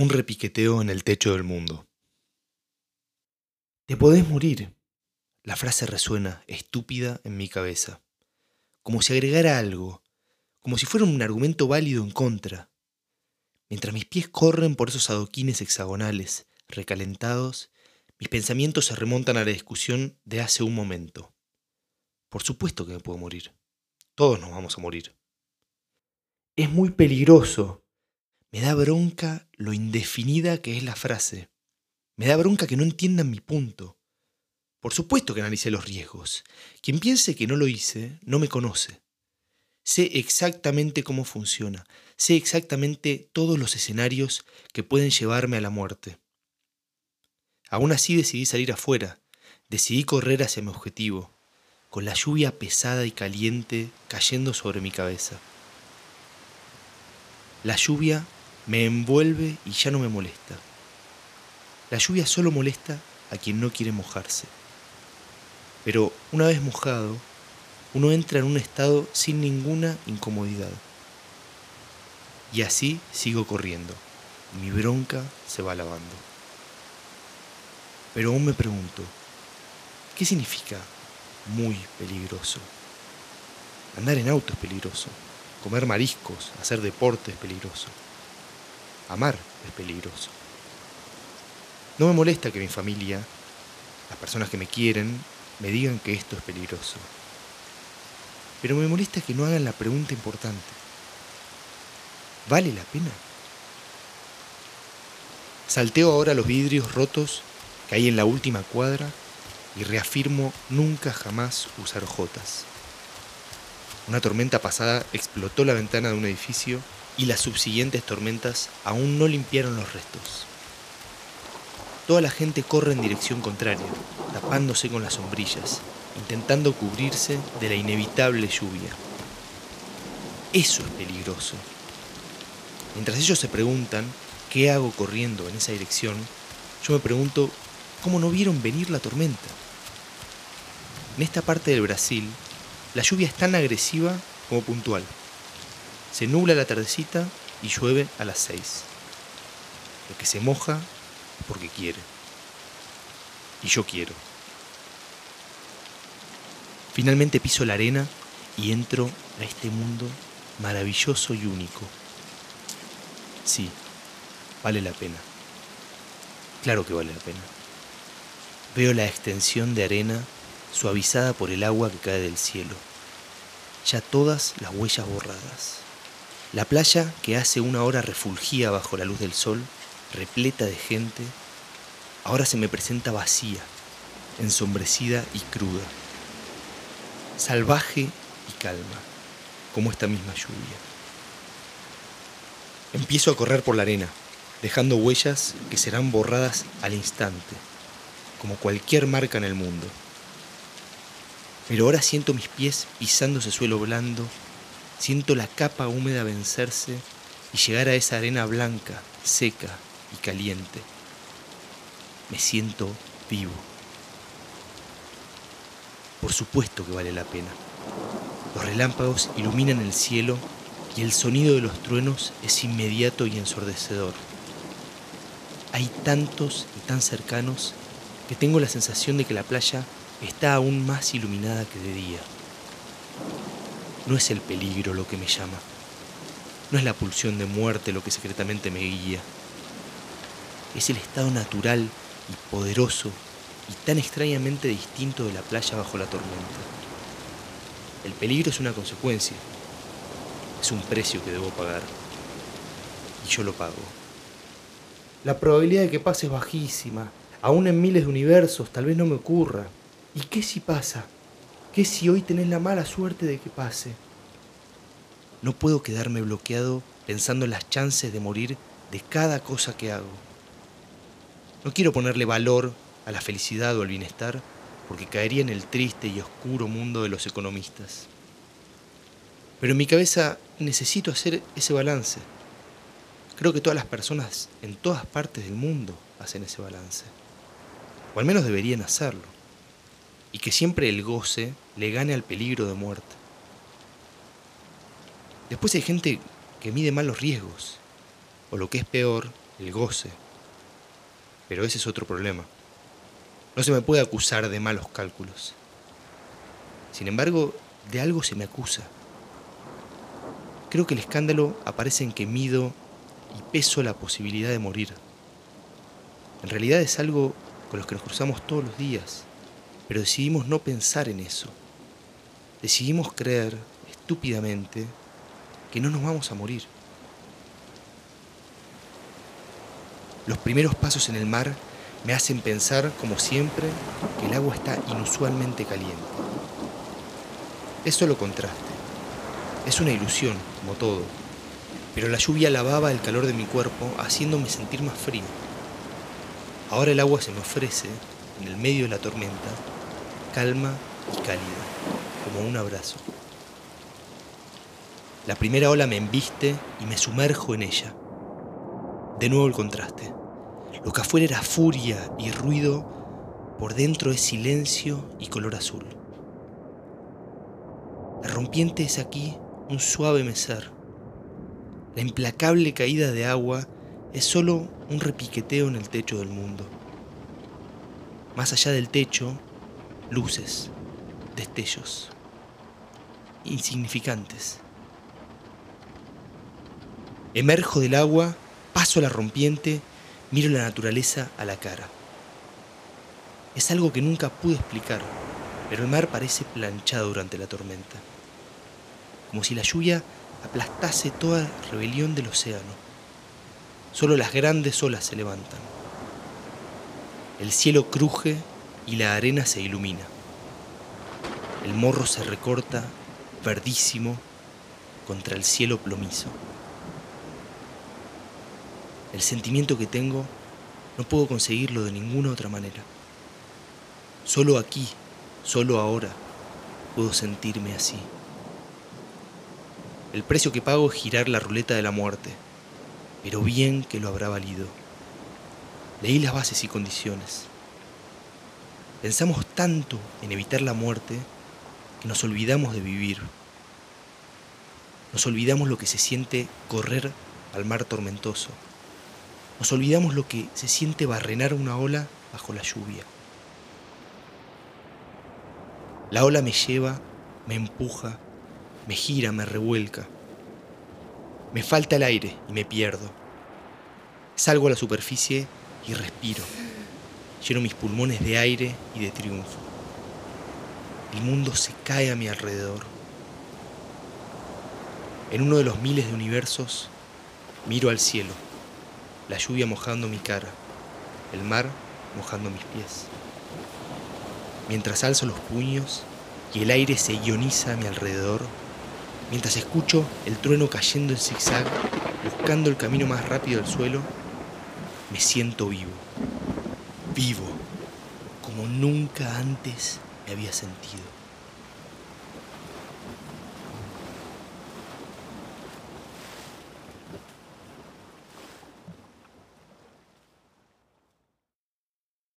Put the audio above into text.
Un repiqueteo en el techo del mundo. Te podés morir. La frase resuena, estúpida, en mi cabeza. Como si agregara algo, como si fuera un argumento válido en contra. Mientras mis pies corren por esos adoquines hexagonales, recalentados, mis pensamientos se remontan a la discusión de hace un momento. Por supuesto que me puedo morir. Todos nos vamos a morir. Es muy peligroso, me da bronca lo indefinida que es la frase. Me da bronca que no entiendan mi punto. Por supuesto que analicé los riesgos. Quien piense que no lo hice, no me conoce. Sé exactamente cómo funciona. Sé exactamente todos los escenarios que pueden llevarme a la muerte. Aún así decidí salir afuera. Decidí correr hacia mi objetivo, con la lluvia pesada y caliente cayendo sobre mi cabeza. La lluvia me envuelve y ya no me molesta. La lluvia solo molesta a quien no quiere mojarse. Pero una vez mojado, uno entra en un estado sin ninguna incomodidad. Y así sigo corriendo. Mi bronca se va lavando. Pero aún me pregunto, ¿qué significa muy peligroso? Andar en auto es peligroso. Comer mariscos, hacer deporte es peligroso. Amar es peligroso. No me molesta que mi familia, las personas que me quieren, me digan que esto es peligroso. Pero me molesta que no hagan la pregunta importante. ¿Vale la pena? Salteo ahora los vidrios rotos que hay en la última cuadra y reafirmo nunca jamás usar jotas. Una tormenta pasada explotó la ventana de un edificio y las subsiguientes tormentas aún no limpiaron los restos. Toda la gente corre en dirección contraria, tapándose con las sombrillas, intentando cubrirse de la inevitable lluvia. Eso es peligroso. Mientras ellos se preguntan qué hago corriendo en esa dirección, yo me pregunto cómo no vieron venir la tormenta. En esta parte del Brasil, la lluvia es tan agresiva como puntual. Se nubla la tardecita y llueve a las seis. El que se moja porque quiere. Y yo quiero. Finalmente piso la arena y entro a este mundo maravilloso y único. Sí, vale la pena. Claro que vale la pena. Veo la extensión de arena suavizada por el agua que cae del cielo. Ya todas las huellas borradas. La playa, que hace una hora refulgía bajo la luz del sol, repleta de gente, ahora se me presenta vacía, ensombrecida y cruda, salvaje y calma, como esta misma lluvia. Empiezo a correr por la arena, dejando huellas que serán borradas al instante, como cualquier marca en el mundo. Pero ahora siento mis pies pisando ese suelo blando Siento la capa húmeda vencerse y llegar a esa arena blanca, seca y caliente. Me siento vivo. Por supuesto que vale la pena. Los relámpagos iluminan el cielo y el sonido de los truenos es inmediato y ensordecedor. Hay tantos y tan cercanos que tengo la sensación de que la playa está aún más iluminada que de día. No es el peligro lo que me llama. No es la pulsión de muerte lo que secretamente me guía. Es el estado natural y poderoso y tan extrañamente distinto de la playa bajo la tormenta. El peligro es una consecuencia. Es un precio que debo pagar. Y yo lo pago. La probabilidad de que pase es bajísima. Aún en miles de universos tal vez no me ocurra. ¿Y qué si pasa? ¿Qué si hoy tenés la mala suerte de que pase? No puedo quedarme bloqueado pensando en las chances de morir de cada cosa que hago. No quiero ponerle valor a la felicidad o al bienestar porque caería en el triste y oscuro mundo de los economistas. Pero en mi cabeza necesito hacer ese balance. Creo que todas las personas en todas partes del mundo hacen ese balance. O al menos deberían hacerlo y que siempre el goce le gane al peligro de muerte. Después hay gente que mide mal los riesgos, o lo que es peor, el goce. Pero ese es otro problema. No se me puede acusar de malos cálculos. Sin embargo, de algo se me acusa. Creo que el escándalo aparece en que mido y peso la posibilidad de morir. En realidad es algo con lo que nos cruzamos todos los días, pero decidimos no pensar en eso. Decidimos creer, estúpidamente, que no nos vamos a morir. Los primeros pasos en el mar me hacen pensar, como siempre, que el agua está inusualmente caliente. Es solo contraste. Es una ilusión, como todo. Pero la lluvia lavaba el calor de mi cuerpo, haciéndome sentir más frío. Ahora el agua se me ofrece, en el medio de la tormenta, calma y cálida, como un abrazo. La primera ola me embiste y me sumerjo en ella. De nuevo el contraste. Lo que afuera era furia y ruido, por dentro es silencio y color azul. La rompiente es aquí un suave mesar. La implacable caída de agua es solo un repiqueteo en el techo del mundo. Más allá del techo, luces, destellos, insignificantes. Emerjo del agua, paso la rompiente, miro la naturaleza a la cara. Es algo que nunca pude explicar, pero el mar parece planchado durante la tormenta, como si la lluvia aplastase toda rebelión del océano. Solo las grandes olas se levantan. El cielo cruje y la arena se ilumina. El morro se recorta, verdísimo, contra el cielo plomizo. El sentimiento que tengo no puedo conseguirlo de ninguna otra manera. Solo aquí, solo ahora, puedo sentirme así. El precio que pago es girar la ruleta de la muerte pero bien que lo habrá valido. Leí las bases y condiciones. Pensamos tanto en evitar la muerte que nos olvidamos de vivir. Nos olvidamos lo que se siente correr al mar tormentoso. Nos olvidamos lo que se siente barrenar una ola bajo la lluvia. La ola me lleva, me empuja, me gira, me revuelca. Me falta el aire y me pierdo. Salgo a la superficie y respiro. Lleno mis pulmones de aire y de triunfo. El mundo se cae a mi alrededor. En uno de los miles de universos, miro al cielo, la lluvia mojando mi cara, el mar mojando mis pies. Mientras alzo los puños y el aire se ioniza a mi alrededor, mientras escucho el trueno cayendo en zigzag, buscando el camino más rápido del suelo, me siento vivo, vivo, como nunca antes me había sentido.